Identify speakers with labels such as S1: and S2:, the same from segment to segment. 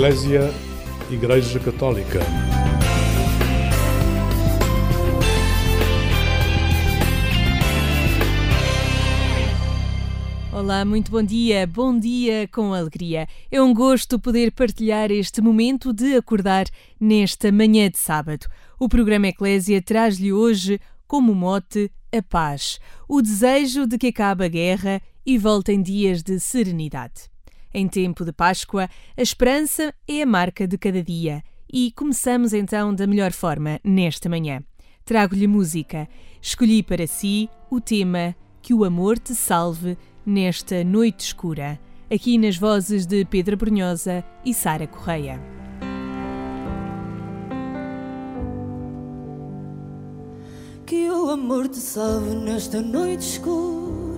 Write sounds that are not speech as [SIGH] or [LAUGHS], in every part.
S1: Eclésia Igreja Católica.
S2: Olá, muito bom dia, bom dia com alegria. É um gosto poder partilhar este momento de acordar nesta manhã de sábado. O programa Eclésia traz-lhe hoje como mote a paz, o desejo de que acabe a guerra e voltem dias de serenidade. Em tempo de Páscoa, a esperança é a marca de cada dia e começamos então da melhor forma nesta manhã. Trago-lhe música. Escolhi para si o tema Que o Amor te Salve nesta noite escura, aqui nas vozes de Pedro Brunhosa e Sara Correia.
S3: Que o amor te salve nesta noite escura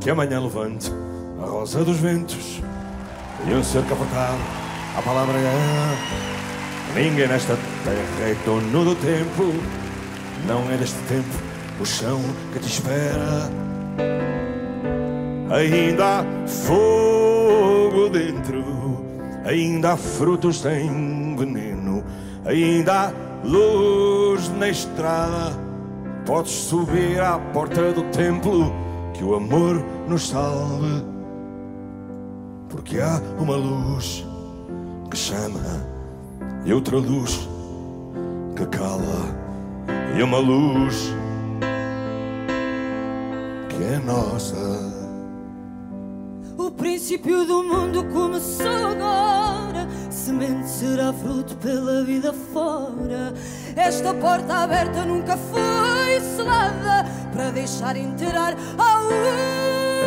S4: Que amanhã levante a rosa dos ventos e um ser capotal. A palavra é. Ninguém nesta terra é dono do tempo. Não é deste tempo o chão que te espera. Ainda há fogo dentro, ainda há frutos sem veneno, ainda há luz na estrada. Podes subir à porta do templo, que o amor nos salve. Porque há uma luz que chama e outra luz que cala, e uma luz que é nossa.
S3: O princípio do mundo começou agora. Semente será fruto pela vida fora. Esta porta aberta nunca foi selada para deixar entrar a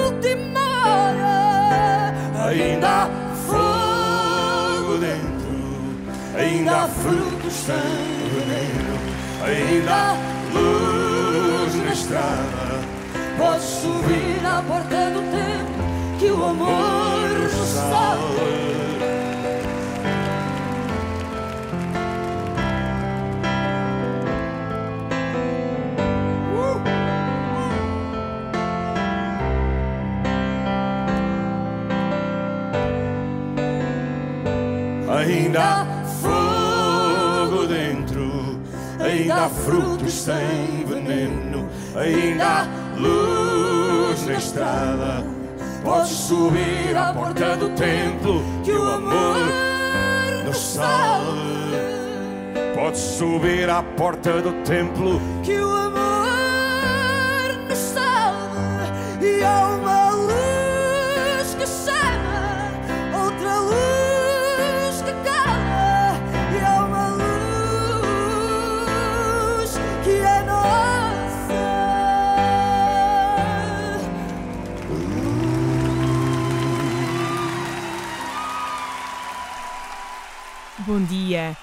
S3: última hora.
S4: Ainda há fogo dentro, ainda há frutos sem veneno, ainda há luz na estrada.
S3: Podes subir à porta do tempo que o amor nos salve.
S4: Ainda há fogo dentro, ainda há frutos sem veneno, ainda há luz na estrada. Podes subir à porta do templo que o amor nos salve. Podes subir à porta do templo
S3: que o amor
S2: Bom dia.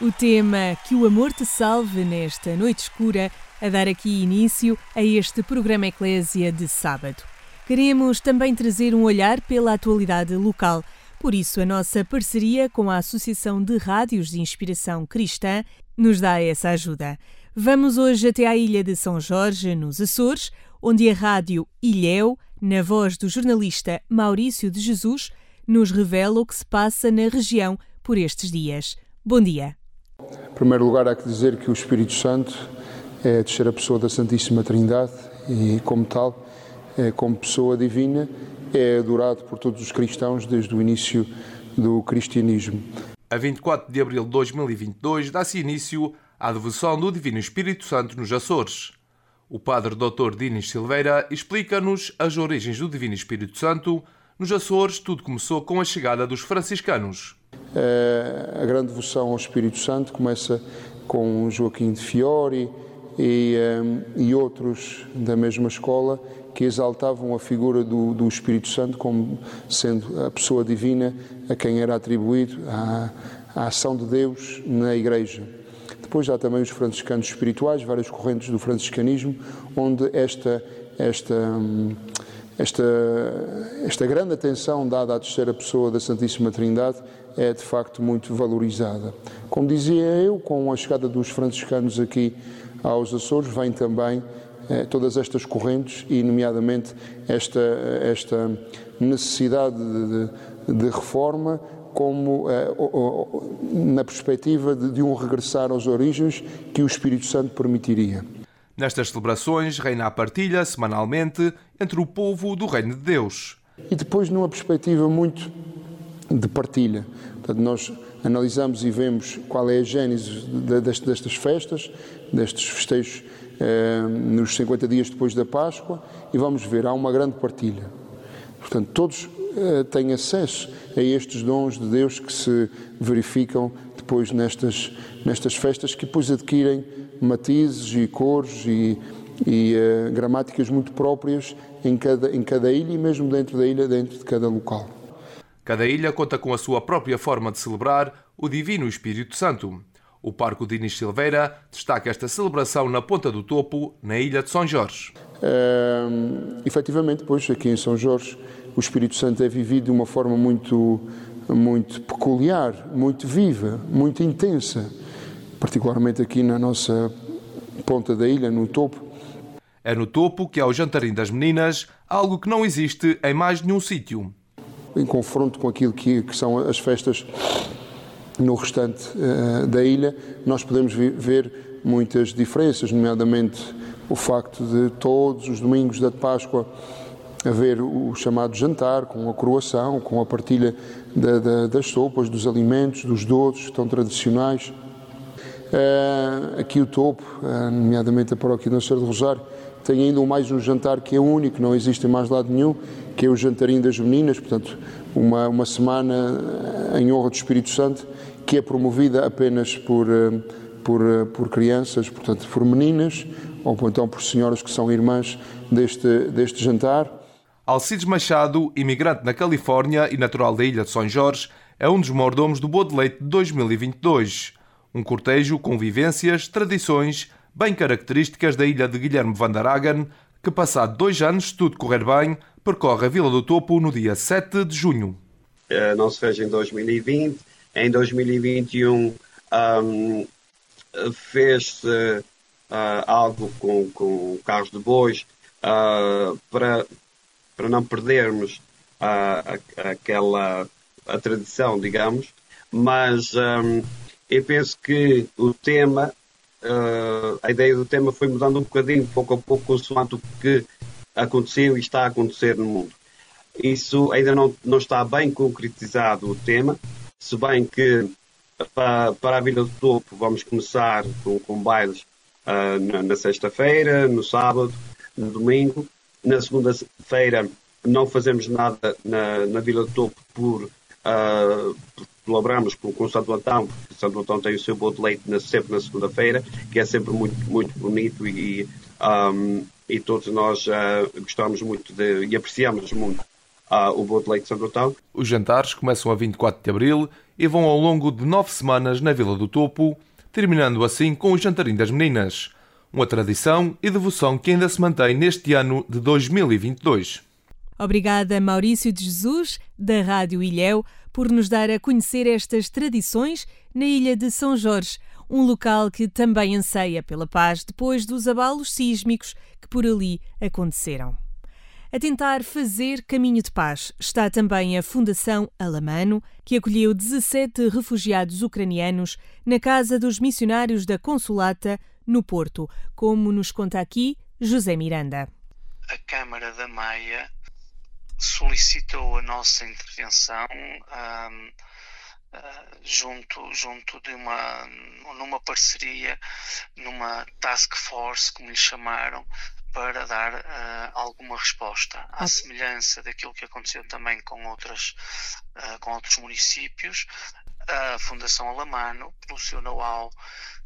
S2: O tema Que o Amor te Salve nesta noite escura a dar aqui início a este programa Eclésia de sábado. Queremos também trazer um olhar pela atualidade local. Por isso, a nossa parceria com a Associação de Rádios de Inspiração Cristã nos dá essa ajuda. Vamos hoje até à ilha de São Jorge, nos Açores, onde a rádio Ilhéu, na voz do jornalista Maurício de Jesus, nos revela o que se passa na região por estes dias. Bom dia.
S5: Em primeiro lugar, há que dizer que o Espírito Santo é a terceira pessoa da Santíssima Trindade e, como tal, é, como pessoa divina, é adorado por todos os cristãos desde o início do cristianismo.
S6: A 24 de abril de 2022 dá-se início à devoção do Divino Espírito Santo nos Açores. O Padre Dr. Dinis Silveira explica-nos as origens do Divino Espírito Santo. Nos Açores, tudo começou com a chegada dos franciscanos.
S5: A grande devoção ao Espírito Santo começa com Joaquim de Fiori e, um, e outros da mesma escola que exaltavam a figura do, do Espírito Santo como sendo a pessoa divina a quem era atribuído a, a ação de Deus na Igreja. Depois há também os franciscanos espirituais, várias correntes do franciscanismo, onde esta, esta, esta, esta grande atenção dada à terceira pessoa da Santíssima Trindade é de facto muito valorizada. Como dizia eu, com a chegada dos franciscanos aqui aos Açores, vem também eh, todas estas correntes e, nomeadamente, esta, esta necessidade de, de reforma como eh, na perspectiva de, de um regressar às origens que o Espírito Santo permitiria.
S6: Nestas celebrações reina a partilha semanalmente entre o povo do Reino de Deus.
S5: E depois numa perspectiva muito de partilha. Portanto, nós analisamos e vemos qual é a gênese destas festas, destes festejos eh, nos 50 dias depois da Páscoa, e vamos ver, há uma grande partilha. Portanto, todos eh, têm acesso a estes dons de Deus que se verificam depois nestas, nestas festas, que depois adquirem matizes e cores e, e uh, gramáticas muito próprias em cada, em cada ilha e mesmo dentro da ilha, dentro de cada local.
S6: Cada ilha conta com a sua própria forma de celebrar o Divino Espírito Santo. O Parque Dinis Silveira destaca esta celebração na Ponta do Topo, na ilha de São Jorge.
S5: Uh, efetivamente, pois, aqui em São Jorge, o Espírito Santo é vivido de uma forma muito, muito peculiar, muito viva, muito intensa, particularmente aqui na nossa ponta da ilha, no topo.
S6: É no topo que há o jantarim das meninas, algo que não existe em mais nenhum sítio.
S5: Em confronto com aquilo que, que são as festas no restante uh, da ilha, nós podemos ver muitas diferenças, nomeadamente o facto de todos os domingos da Páscoa haver o chamado jantar, com a coroação, com a partilha da, da, das sopas, dos alimentos, dos doces tão tradicionais. Uh, aqui o topo, uh, nomeadamente a paróquia Nossa Senhora do Rosário, tem ainda mais um jantar que é único, não existe mais lado nenhum, que é o jantarinho das meninas, portanto, uma, uma semana em honra do Espírito Santo, que é promovida apenas por, eh, por, eh, por crianças, portanto, por meninas, ou então por senhoras que são irmãs deste, deste jantar.
S6: Alcides Machado, imigrante na Califórnia e natural da ilha de São Jorge, é um dos mordomos do Boa de Leite de 2022. Um cortejo com vivências, tradições, bem características da ilha de Guilherme van der Hagen, que passado dois anos, se tudo correr bem, percorre a Vila do Topo no dia 7 de junho.
S7: Uh, não se fez em 2020 em 2021 um, fez-se uh, algo com, com carros de bois uh, para, para não perdermos uh, aquela a tradição, digamos, mas um, eu penso que o tema, a ideia do tema foi mudando um bocadinho, pouco a pouco, consoante o que aconteceu e está a acontecer no mundo. Isso ainda não, não está bem concretizado o tema, se bem que para, para a Vila do Topo vamos começar com, com bailes uh, na, na sexta-feira, no sábado, no domingo. Na segunda-feira não fazemos nada na, na Vila do Topo por, uh, colaboramos com, com Santo Antão, porque Santo Antão tem o seu bolo de leite na, sempre na segunda-feira, que é sempre muito, muito bonito e, um, e todos nós uh, gostamos muito de, e apreciamos muito uh, o Boa de Leite de Santo Antão.
S6: Os jantares começam a 24 de abril e vão ao longo de nove semanas na Vila do Topo, terminando assim com o Jantarim das Meninas. Uma tradição e devoção que ainda se mantém neste ano de 2022.
S2: Obrigada, Maurício de Jesus, da Rádio Ilhéu, por nos dar a conhecer estas tradições na Ilha de São Jorge, um local que também anseia pela paz depois dos abalos sísmicos que por ali aconteceram. A tentar fazer caminho de paz está também a Fundação Alamano, que acolheu 17 refugiados ucranianos na Casa dos Missionários da Consulata, no Porto, como nos conta aqui José Miranda.
S8: A Câmara da Maia solicitou a nossa intervenção um, uh, junto, junto de uma numa parceria, numa task force, como lhe chamaram, para dar uh, alguma resposta, à ah. semelhança daquilo que aconteceu também com, outras, uh, com outros municípios. a Fundação Alamano, pelo seu know-how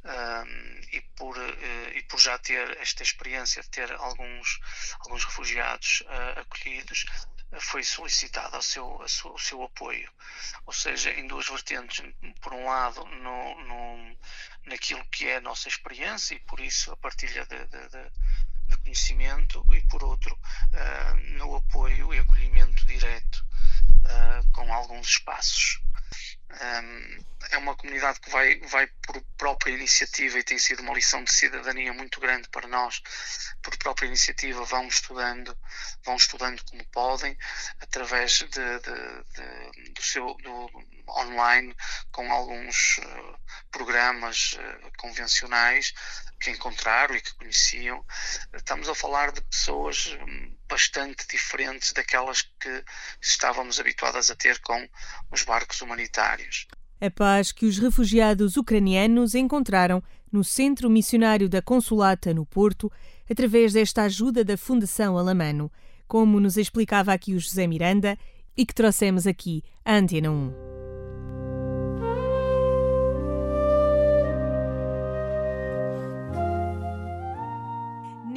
S8: um, e, por, uh, e por já ter esta experiência de ter alguns, alguns refugiados uh, acolhidos, foi solicitado o seu, o seu apoio, ou seja, em duas vertentes. Por um lado, no, no, naquilo que é a nossa experiência e por isso a partilha de, de, de, de conhecimento, e por outro, uh, no apoio e acolhimento direto uh, com alguns espaços. Um, é uma comunidade que vai, vai por própria iniciativa e tem sido uma lição de cidadania muito grande para nós. Por própria iniciativa vão estudando, vão estudando como podem, através de, de, de do seu do, online, com alguns uh, programas uh, convencionais que encontraram e que conheciam. Estamos a falar de pessoas hum, bastante diferentes daquelas que estávamos habituadas a ter com os barcos humanitários.
S2: A paz que os refugiados ucranianos encontraram no Centro Missionário da Consulata no Porto, através desta ajuda da Fundação Alamano, como nos explicava aqui o José Miranda e que trouxemos aqui à Antena 1.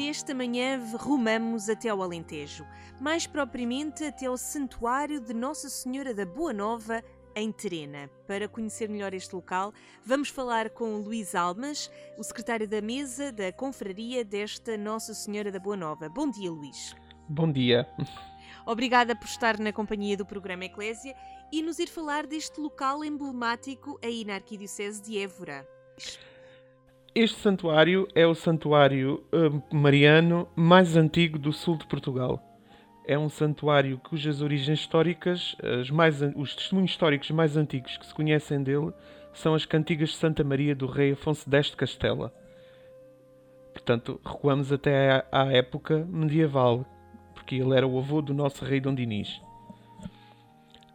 S2: Nesta manhã rumamos até ao Alentejo, mais propriamente até ao Santuário de Nossa Senhora da Boa Nova, em Terena. Para conhecer melhor este local, vamos falar com Luís Almas, o secretário da mesa da confraria desta Nossa Senhora da Boa Nova. Bom dia, Luís.
S9: Bom dia.
S2: Obrigada por estar na companhia do programa Eclésia e nos ir falar deste local emblemático aí na Arquidiocese de Évora.
S9: Este santuário é o santuário uh, mariano mais antigo do sul de Portugal. É um santuário cujas origens históricas, mais, os testemunhos históricos mais antigos que se conhecem dele, são as cantigas de Santa Maria do Rei Afonso X de Castela. Portanto, recuamos até à, à época medieval, porque ele era o avô do nosso rei Dom Dinis.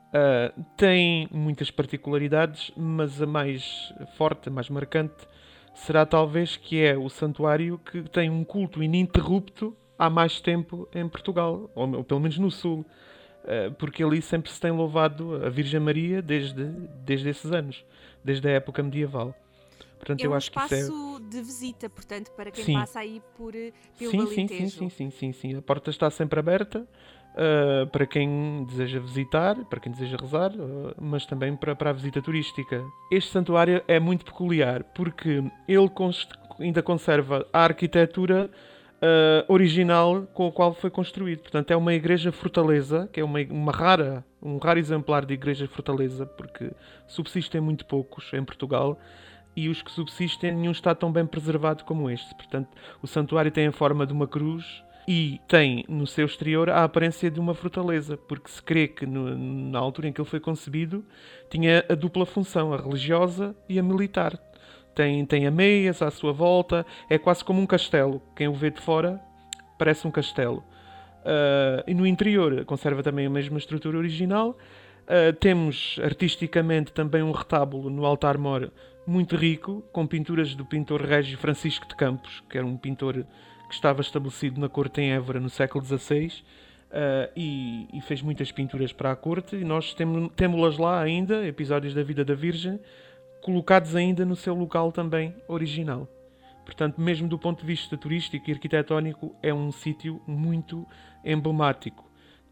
S9: Uh, tem muitas particularidades, mas a mais forte, a mais marcante, será talvez que é o santuário que tem um culto ininterrupto há mais tempo em Portugal, ou pelo menos no Sul, eh, porque ali sempre se tem louvado a Virgem Maria desde, desde esses anos, desde a época medieval.
S2: Portanto, é eu um acho espaço que isso é... de visita, portanto, para quem sim. passa aí por, eh, pelo
S9: sim, sim, sim, sim, sim, sim, sim. A porta está sempre aberta uh, para quem deseja visitar, para quem deseja rezar, uh, mas também para, para a visita turística. Este santuário é muito peculiar porque ele ainda conserva a arquitetura uh, original com a qual foi construído. Portanto, é uma igreja fortaleza, que é uma, uma rara, um raro exemplar de igreja fortaleza, porque subsistem muito poucos em Portugal e os que subsistem nenhum está tão bem preservado como este. Portanto, o santuário tem a forma de uma cruz e tem no seu exterior a aparência de uma fortaleza, porque se crê que no, na altura em que ele foi concebido tinha a dupla função, a religiosa e a militar. Tem, tem ameias à sua volta, é quase como um castelo. Quem o vê de fora parece um castelo. Uh, e no interior conserva também a mesma estrutura original. Uh, temos artisticamente também um retábulo no altar-mor muito rico, com pinturas do pintor Régio Francisco de Campos, que era um pintor que estava estabelecido na corte em Évora no século XVI uh, e, e, fez muitas pinturas para a corte e nós temos-las lá ainda, episódios da vida da Virgem, colocados ainda no seu local também original. Portanto, mesmo do ponto de vista turístico e arquitetónico, é um sítio muito emblemático.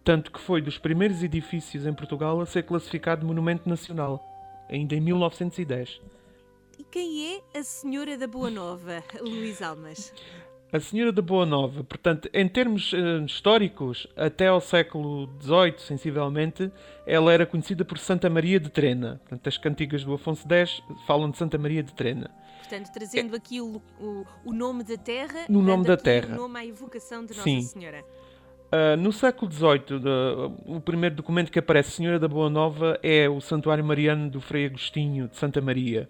S9: Tanto que foi dos primeiros edifícios em Portugal a ser classificado Monumento Nacional, ainda em 1910.
S2: E quem é a Senhora da Boa Nova, Luís Almas?
S9: A Senhora da Boa Nova, portanto, em termos uh, históricos, até ao século XVIII, sensivelmente, ela era conhecida por Santa Maria de Trena. Portanto, as cantigas do Afonso X falam de Santa Maria de Trena.
S2: Portanto, trazendo é. aqui o, o, o, nome da terra,
S9: no nome da terra.
S2: o nome à evocação de Nossa
S9: Sim.
S2: Senhora.
S9: Uh, no século XVIII, o primeiro documento que aparece, Senhora da Boa Nova, é o Santuário Mariano do Frei Agostinho de Santa Maria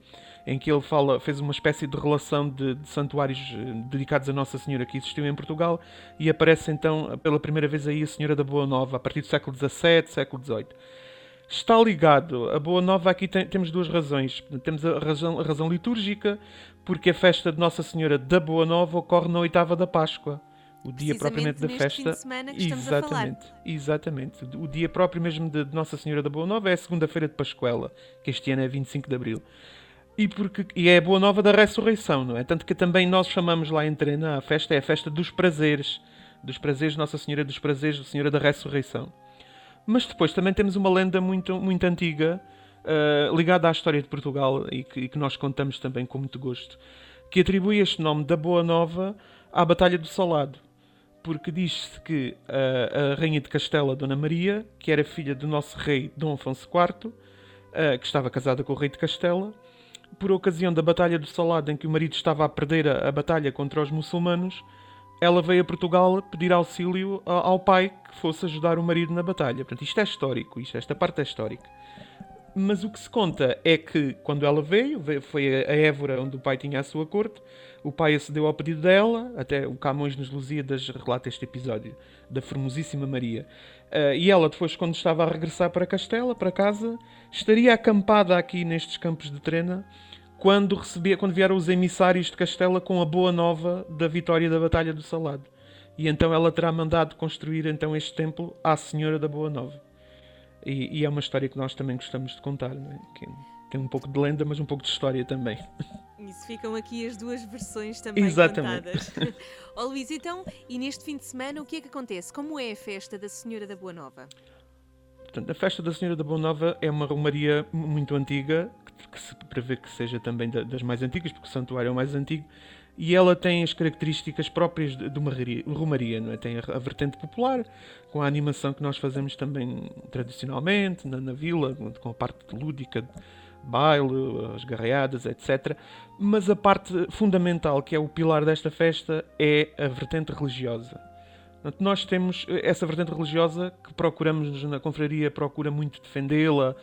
S9: em que ele fala, fez uma espécie de relação de, de, santuários eh, dedicados a Nossa Senhora que existiu em Portugal e aparece então pela primeira vez aí a Senhora da Boa Nova, a partir do século XVII, século XVIII. Está ligado, a Boa Nova aqui tem, temos duas razões. Temos a razão, a razão litúrgica, porque a festa de Nossa Senhora da Boa Nova ocorre na oitava da Páscoa, o dia propriamente da festa.
S2: exatamente,
S9: exatamente. O dia próprio mesmo de Nossa Senhora da Boa Nova é a segunda-feira de Pascuela, que este ano é 25 de Abril. E, porque, e é a Boa Nova da Ressurreição, não é? Tanto que também nós chamamos lá em Trena a festa, é a festa dos prazeres. Dos prazeres, Nossa Senhora dos Prazeres, Senhora da Ressurreição. Mas depois também temos uma lenda muito, muito antiga, uh, ligada à história de Portugal e que, e que nós contamos também com muito gosto, que atribui este nome da Boa Nova à Batalha do Salado porque diz-se que a, a, Rainha de Castela, Dona Maria, que era filha do nosso rei Dom Afonso IV, uh, que estava casada com o rei de Castela, por ocasião da Batalha do Salado, em que o marido estava a perder a, a batalha contra os muçulmanos, ela veio a Portugal pedir auxílio ao pai que fosse ajudar o marido na batalha. Portanto, isto é histórico, isto, esta parte é histórica. Mas o que se conta é que, quando ela veio, foi a Évora onde o pai tinha a sua corte, o pai acedeu ao pedido dela, até o Camões nos Lusíadas relata este episódio, da formosíssima Maria. Uh, e ela, depois, quando estava a regressar para Castela, para casa, estaria acampada aqui nestes campos de Trena, quando, recebia, quando vieram os emissários de Castela com a boa nova da vitória da Batalha do Salado. E então ela terá mandado construir então este templo à Senhora da Boa Nova. E, e, é uma história que nós também gostamos de contar, não é? Que tem um pouco de lenda, mas um pouco de história também.
S2: Isso ficam aqui as duas versões também
S9: Exatamente.
S2: contadas. [LAUGHS] Ó oh, Luís, então, e neste fim de semana o que é que acontece? Como é a festa da Senhora da Boa Nova?
S9: Portanto, a festa da Senhora da Boa Nova é uma romaria muito antiga, que, se prevê que seja também da, das mais antigas, porque o santuário é o mais antigo, e ela tem as características próprias de, uma romaria, não é? Tem a, vertente popular, com a animação que nós fazemos também tradicionalmente na, na vila, com a parte lúdica, baile, as garreadas, etc. Mas a parte fundamental, que é o pilar desta festa, é a vertente religiosa. Nós temos essa vertente religiosa que procuramos na confraria, procura muito defendê-la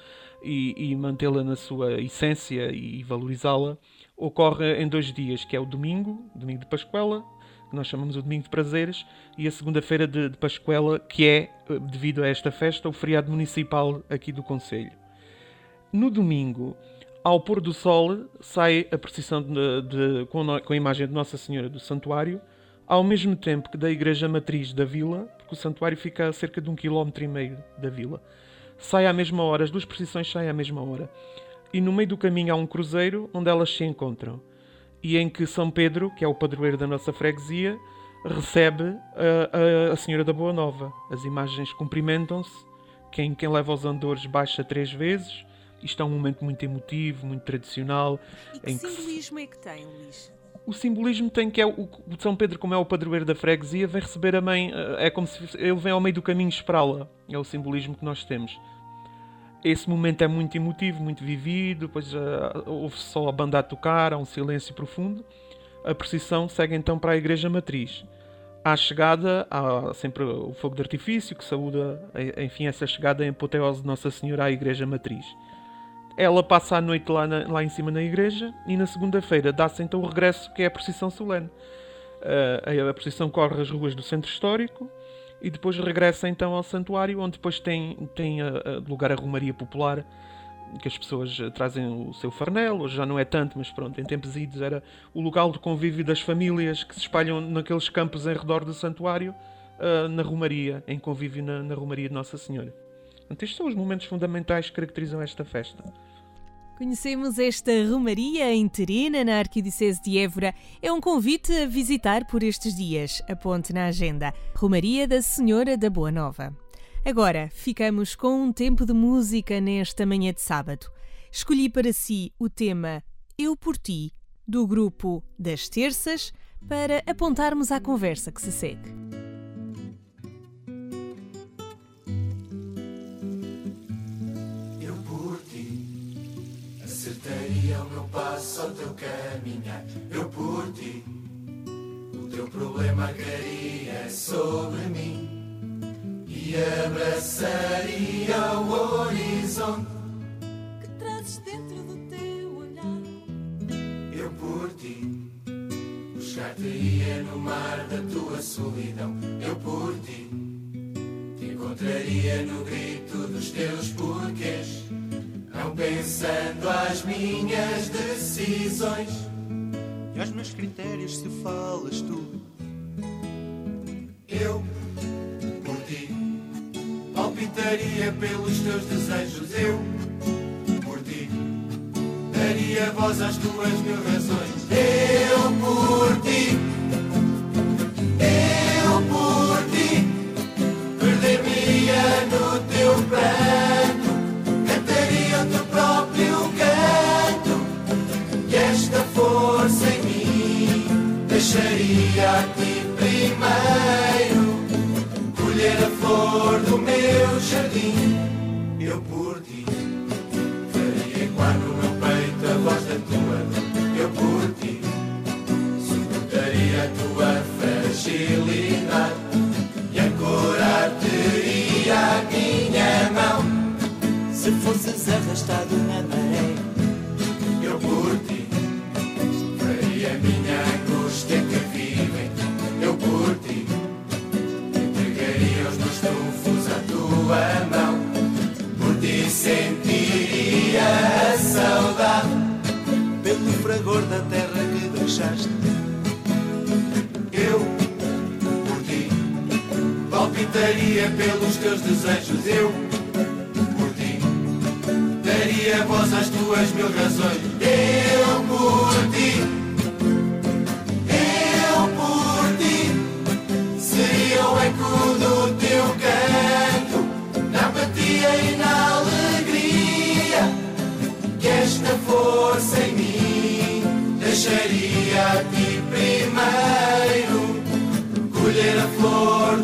S9: e, e mantê-la na sua essência e valorizá-la ocorre em dois dias, que é o domingo, domingo de Pascuela, que nós chamamos o domingo de prazeres, e a segunda-feira de, de Pascuela, que é, eh, devido a esta festa, o feriado municipal aqui do Conselho. No domingo, ao pôr do sol, sai a procissão de, de, com, a, com a imagem de Nossa Senhora do Santuário, ao mesmo tempo que da igreja matriz da vila, porque o santuário fica a cerca de um quilómetro e meio da vila. Sai à mesma hora, as duas procissões saem à mesma hora e no meio do caminho há um cruzeiro onde elas se encontram e em que São Pedro, que é o padroeiro da nossa freguesia, recebe a, a, a Senhora da Boa Nova. As imagens cumprimentam-se, quem, quem leva os andores baixa três vezes. Isto é um momento muito emotivo, muito tradicional.
S2: E que simbolismo que... é que tem, Luís?
S9: O simbolismo tem que é o, o São Pedro, como é o padroeiro da freguesia, vem receber a mãe, eh, é como se ele vem ao meio do caminho esperá-la. É o simbolismo que nós temos esse momento é muito emotivo, muito vivido, depois uh, ouve só a banda a tocar, há um silêncio profundo. A procissão segue então para a igreja matriz. À chegada, há sempre o fogo de artifício que saúda, enfim, essa chegada em apoteose de Nossa Senhora à igreja matriz. Ela passa a noite lá, na, lá em cima na igreja e na segunda-feira dá-se então o regresso, que é a procissão solene. Uh, a procissão corre as ruas do centro histórico, e depois regressa então ao santuário, onde depois tem, tem a, a lugar a romaria popular, que as pessoas trazem o seu farnel, hoje já não é tanto, mas pronto, em tempos idos era o local de convívio das famílias que se espalham naqueles campos em redor do santuário, uh, na romaria, em convívio na, na romaria de Nossa Senhora. Portanto, estes são os momentos fundamentais que caracterizam esta festa.
S2: Conhecemos esta Romaria em na Arquidiocese de Évora. É um convite a visitar por estes dias. Aponte na agenda. Romaria da Senhora da Boa Nova. Agora, ficamos com um tempo de música nesta manhã de sábado. Escolhi para si o tema Eu por Ti, do grupo Das Terças, para apontarmos à conversa que se segue.
S10: Caminhar, eu por ti. O teu problema caria sobre mim e abraçaria o horizonte
S3: que trazes dentro do teu olhar.
S10: Eu por ti buscar-te-ia no mar da tua solidão. Eu por ti te encontraria no grito dos teus porquês decisões.
S11: E aos meus critérios se falas tu.
S10: Eu, por ti, palpitaria pelos teus desejos. Eu, por ti, daria voz às tuas mil razões. Palpitaria pelos teus desejos. Eu por ti daria voz às tuas mil razões. Eu por ti, eu por ti, seria o eco do teu canto, na apatia e na alegria, que esta força em mim deixaria a ti primeiro colher a flor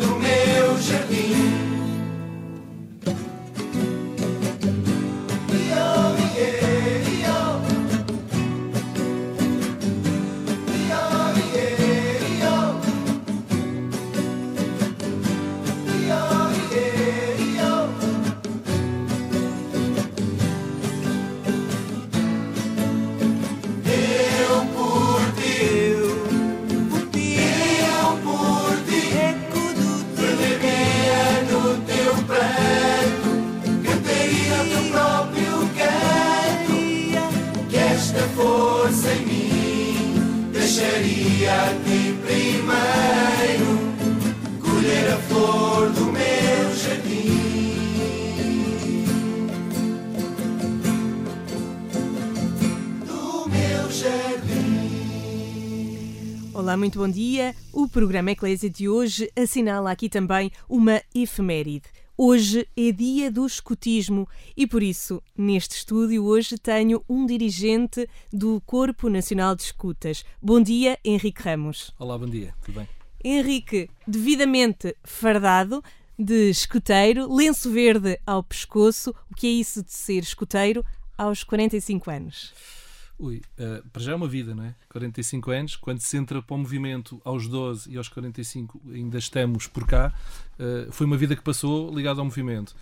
S2: muito bom dia. O programa Eclésia de hoje assinala aqui também uma efeméride. Hoje é dia do escutismo e por isso, neste estúdio hoje tenho um dirigente do Corpo Nacional de Escutas. Bom dia, Henrique Ramos.
S1: Olá, bom dia, tudo bem?
S2: Henrique, devidamente fardado, de escuteiro, lenço verde ao pescoço. O que é isso de ser escuteiro aos 45 anos?
S1: Ui, eh, para já é uma vida, não é? 45 anos, quando se entra para o movimento aos 12 e aos 45 ainda estamos por cá, eh, foi uma vida que passou ligada ao movimento.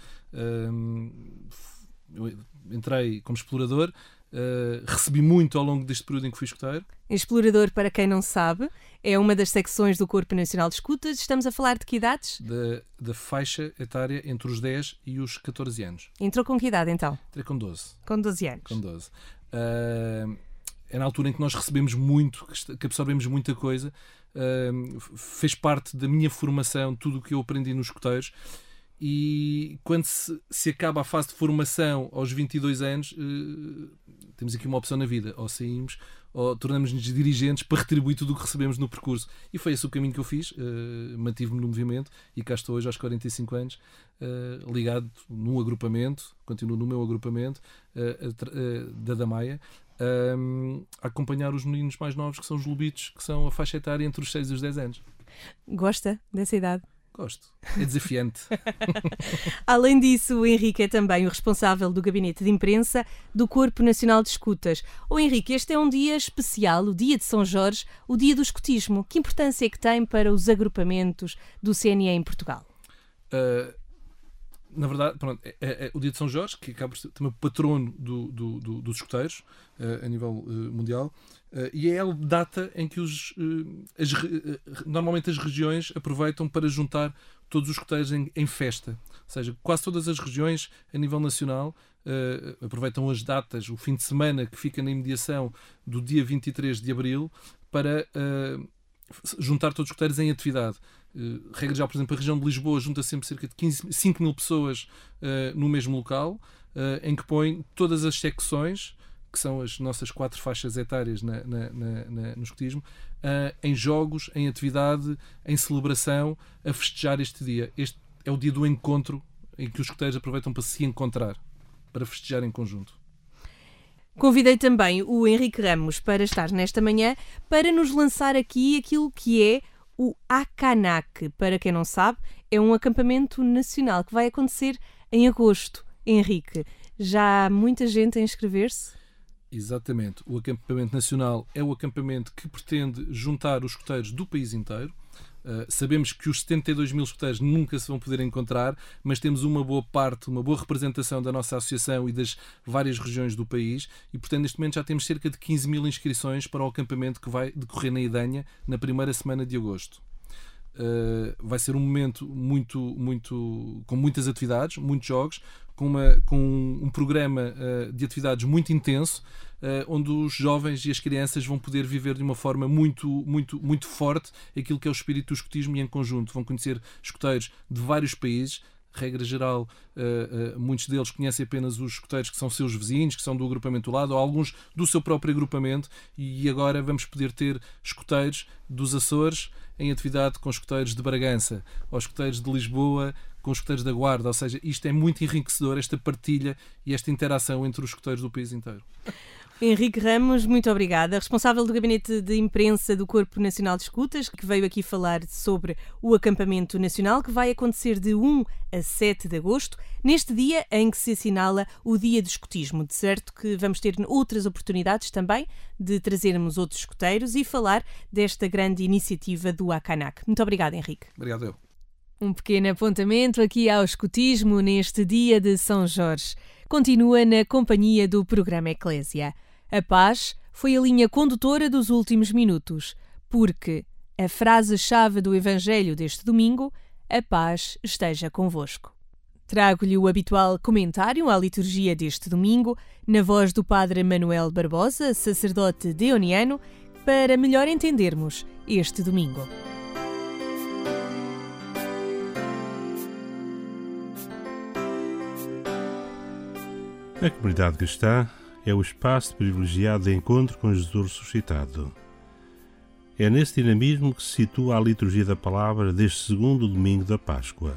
S1: Eu entrei como explorador, eh, recebi muito ao longo deste período em que fui escuteiro.
S2: Explorador, para quem não sabe, é uma das secções do Corpo Nacional de Escutas. Estamos a falar de que idades?
S1: da, da faixa etária entre os 10 e os 14 anos.
S2: Entrou com que idade então?
S1: Entrei com 12.
S2: Com 12 anos.
S1: Com 12. Ah, é na altura em que nós recebemos muito, que absorvemos muita coisa. F- fez parte da minha formação, tudo o que eu aprendi nos escuteiros. E quando se, se acaba a fase de formação aos 22 anos, eh, temos aqui uma opção na vida: ou saímos ou tornamos-nos dirigentes para retribuir tudo o que recebemos no percurso. E foi esse o caminho que eu fiz. eh, Mantive-me no movimento e cá estou hoje, aos 45 anos, eh, ligado num agrupamento, continuo no meu agrupamento eh, da Damaia, ehm, a acompanhar os meninos mais novos, que são os lobitos, que são a faixa etária entre os 6 e os 10 anos.
S2: Gosta dessa idade?
S1: Gosto. É desafiante. [LAUGHS]
S2: Além disso, o Henrique é também o responsável do gabinete de imprensa do Corpo Nacional de Escutas. O Henrique, este é um dia especial, o dia de São Jorge, o dia do escutismo. Que importância é que tem para os agrupamentos do CNE em Portugal?
S1: Uh, na verdade, pronto, é, é- é o dia de São Jorge, que acaba por ser também o patrono do- do- do- dos escuteiros uh, a nível uh, mundial, uh, e é a data em que os, uh, as uh, normalmente as regiões aproveitam para juntar todos os escuteiros em, em festa. Ou seja, quase todas as regiões a nível nacional aproveitam as datas, o fim de semana que fica na imediação do dia 23 de abril, para juntar todos os escuteiros em atividade. Regra geral, por exemplo, a região de Lisboa junta sempre cerca de 15, 5 mil pessoas no mesmo local, em que põe todas as secções, que são as nossas quatro faixas etárias na, na, na, no escutismo, em jogos, em atividade, em celebração, a festejar este dia. Este é o dia do encontro em que os escuteiros aproveitam para se encontrar, para festejar em conjunto.
S2: Convidei também o Henrique Ramos para estar nesta manhã para nos lançar aqui aquilo que é o Akanak. Para quem não sabe, é um acampamento nacional que vai acontecer em agosto. Henrique, já há muita gente a inscrever-se?
S1: Exatamente. O acampamento nacional é o acampamento que pretende juntar os escuteiros do país inteiro. Uh, sabemos que os 72 mil escuteiros nunca se vão poder encontrar, mas temos uma boa parte, uma boa representação da nossa associação e das várias regiões do país e, portanto, neste momento já temos cerca de 15 mil inscrições para o acampamento que vai decorrer na Idanha na primeira semana de agosto. Uh, vai ser um momento muito, muito, com muitas atividades, muitos jogos, com, uma, com um programa uh, de atividades muito intenso, uh, onde os jovens e as crianças vão poder viver de uma forma muito, muito, muito forte aquilo que é o espírito do escotismo e em conjunto. Vão conhecer escoteiros de vários países, regra geral, uh, muitos deles conhecem apenas os escoteiros que são seus vizinhos, que são do agrupamento do lado, ou alguns do seu próprio agrupamento, e agora vamos poder ter escoteiros dos Açores em atividade com escoteiros de Bragança, ou escoteiros de Lisboa com os escoteiros da Guarda, ou seja, isto é muito enriquecedor, esta partilha e esta interação entre os escoteiros do país inteiro.
S2: Henrique Ramos, muito obrigada. Responsável do Gabinete de Imprensa do Corpo Nacional de Escutas, que veio aqui falar sobre o acampamento nacional que vai acontecer de 1 a 7 de agosto, neste dia em que se assinala o Dia do Escutismo. De certo que vamos ter outras oportunidades também de trazermos outros escuteiros e falar desta grande iniciativa do ACANAC. Muito obrigada, Henrique.
S1: Obrigado eu.
S2: Um pequeno apontamento aqui ao escutismo neste dia de São Jorge. Continua na companhia do programa Eclésia. A paz foi a linha condutora dos últimos minutos, porque a frase-chave do Evangelho deste domingo, a paz esteja convosco. Trago-lhe o habitual comentário à liturgia deste domingo, na voz do Padre Manuel Barbosa, sacerdote deoniano, para melhor entendermos este domingo.
S11: A comunidade cristã é o espaço privilegiado de encontro com Jesus ressuscitado. É nesse dinamismo que se situa a liturgia da palavra deste segundo domingo da Páscoa.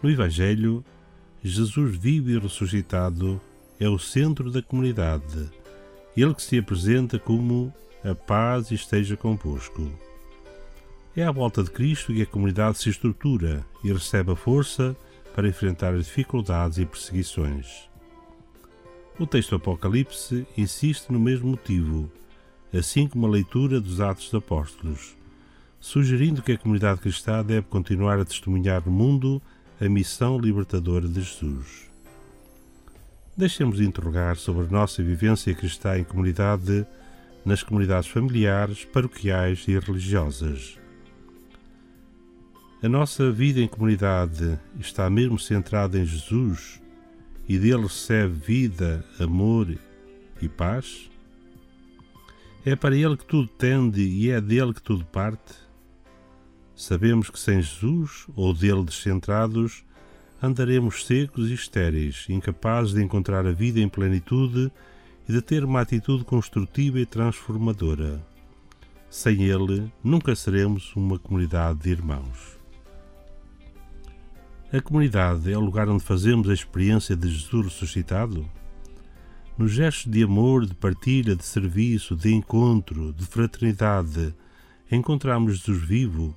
S11: No Evangelho, Jesus vivo e ressuscitado é o centro da comunidade, ele que se apresenta como a paz esteja convosco. É à volta de Cristo que a comunidade se estrutura e recebe a força para enfrentar as dificuldades e perseguições. O texto Apocalipse insiste no mesmo motivo, assim como a leitura dos Atos dos Apóstolos, sugerindo que a comunidade cristã deve continuar a testemunhar no mundo a missão libertadora de Jesus. Deixemos de interrogar sobre a nossa vivência cristã em comunidade, nas comunidades familiares, paroquiais e religiosas. A nossa vida em comunidade está mesmo centrada em Jesus e dele recebe vida, amor e paz? É para ele que tudo tende e é dele que tudo parte? Sabemos que sem Jesus, ou dele descentrados, andaremos secos e estéreis, incapazes de encontrar a vida em plenitude e de ter uma atitude construtiva e transformadora. Sem ele, nunca seremos uma comunidade de irmãos. A comunidade é o lugar onde fazemos a experiência de Jesus ressuscitado? Nos gestos de amor, de partilha, de serviço, de encontro, de fraternidade, encontramos Jesus vivo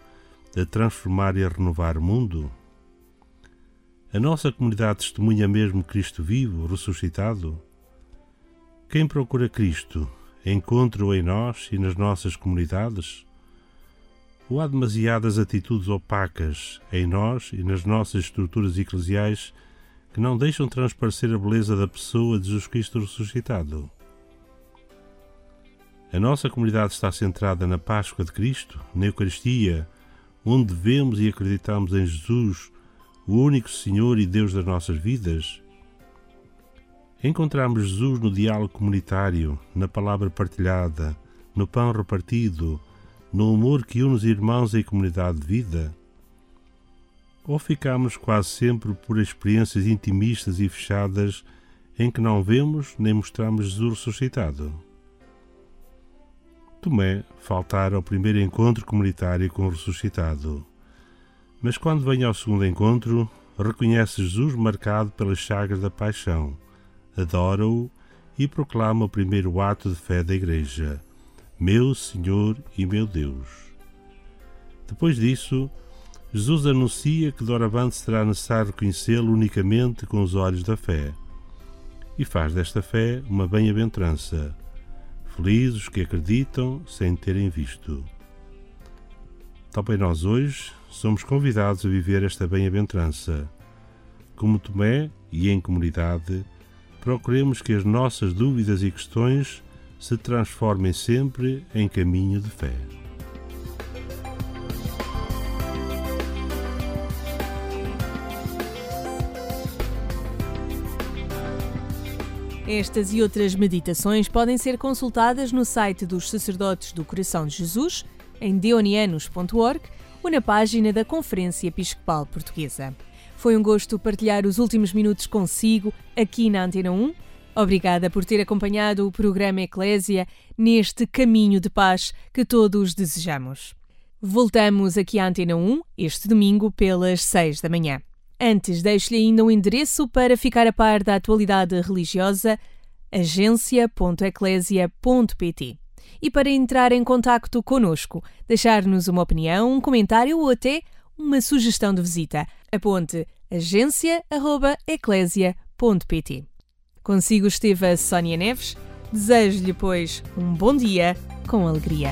S11: a transformar e a renovar o mundo? A nossa comunidade testemunha mesmo Cristo vivo, ressuscitado? Quem procura Cristo encontra-o em nós e nas nossas comunidades? Ou há demasiadas atitudes opacas em nós e nas nossas estruturas eclesiais que não deixam transparecer a beleza da pessoa de Jesus Cristo ressuscitado? A nossa comunidade está centrada na Páscoa de Cristo, na Eucaristia, onde vemos e acreditamos em Jesus, o único Senhor e Deus das nossas vidas? Encontramos Jesus no diálogo comunitário, na palavra partilhada, no pão repartido, no amor que une os irmãos em comunidade de vida? Ou ficamos quase sempre por experiências intimistas e fechadas em que não vemos nem mostramos Jesus ressuscitado? Tomé faltara ao primeiro encontro comunitário com o ressuscitado. Mas quando vem ao segundo encontro, reconhece Jesus marcado pelas chagas da paixão, adora-o e proclama o primeiro ato de fé da Igreja: Meu Senhor e meu Deus. Depois disso, Jesus anuncia que doravante será necessário conhecê-lo unicamente com os olhos da fé e faz desta fé uma bem-aventurança. Felizes os que acreditam sem terem visto. Também nós hoje somos convidados a viver esta bem-aventurança. Como Tomé e em comunidade, procuremos que as nossas dúvidas e questões se transformem sempre em caminho de fé.
S2: Estas e outras meditações podem ser consultadas no site dos Sacerdotes do Coração de Jesus, em deonianos.org ou na página da Conferência Episcopal Portuguesa. Foi um gosto partilhar os últimos minutos consigo aqui na Antena 1. Obrigada por ter acompanhado o programa Eclésia neste caminho de paz que todos desejamos. Voltamos aqui à Antena 1 este domingo pelas 6 da manhã. Antes, deixo-lhe ainda um endereço para ficar a par da atualidade religiosa agência.eclésia.pt e para entrar em contacto conosco, deixar-nos uma opinião, um comentário ou até uma sugestão de visita. Aponte agência.eclésia.pt. Consigo esteve a Sónia Neves. Desejo-lhe, pois, um bom dia com alegria.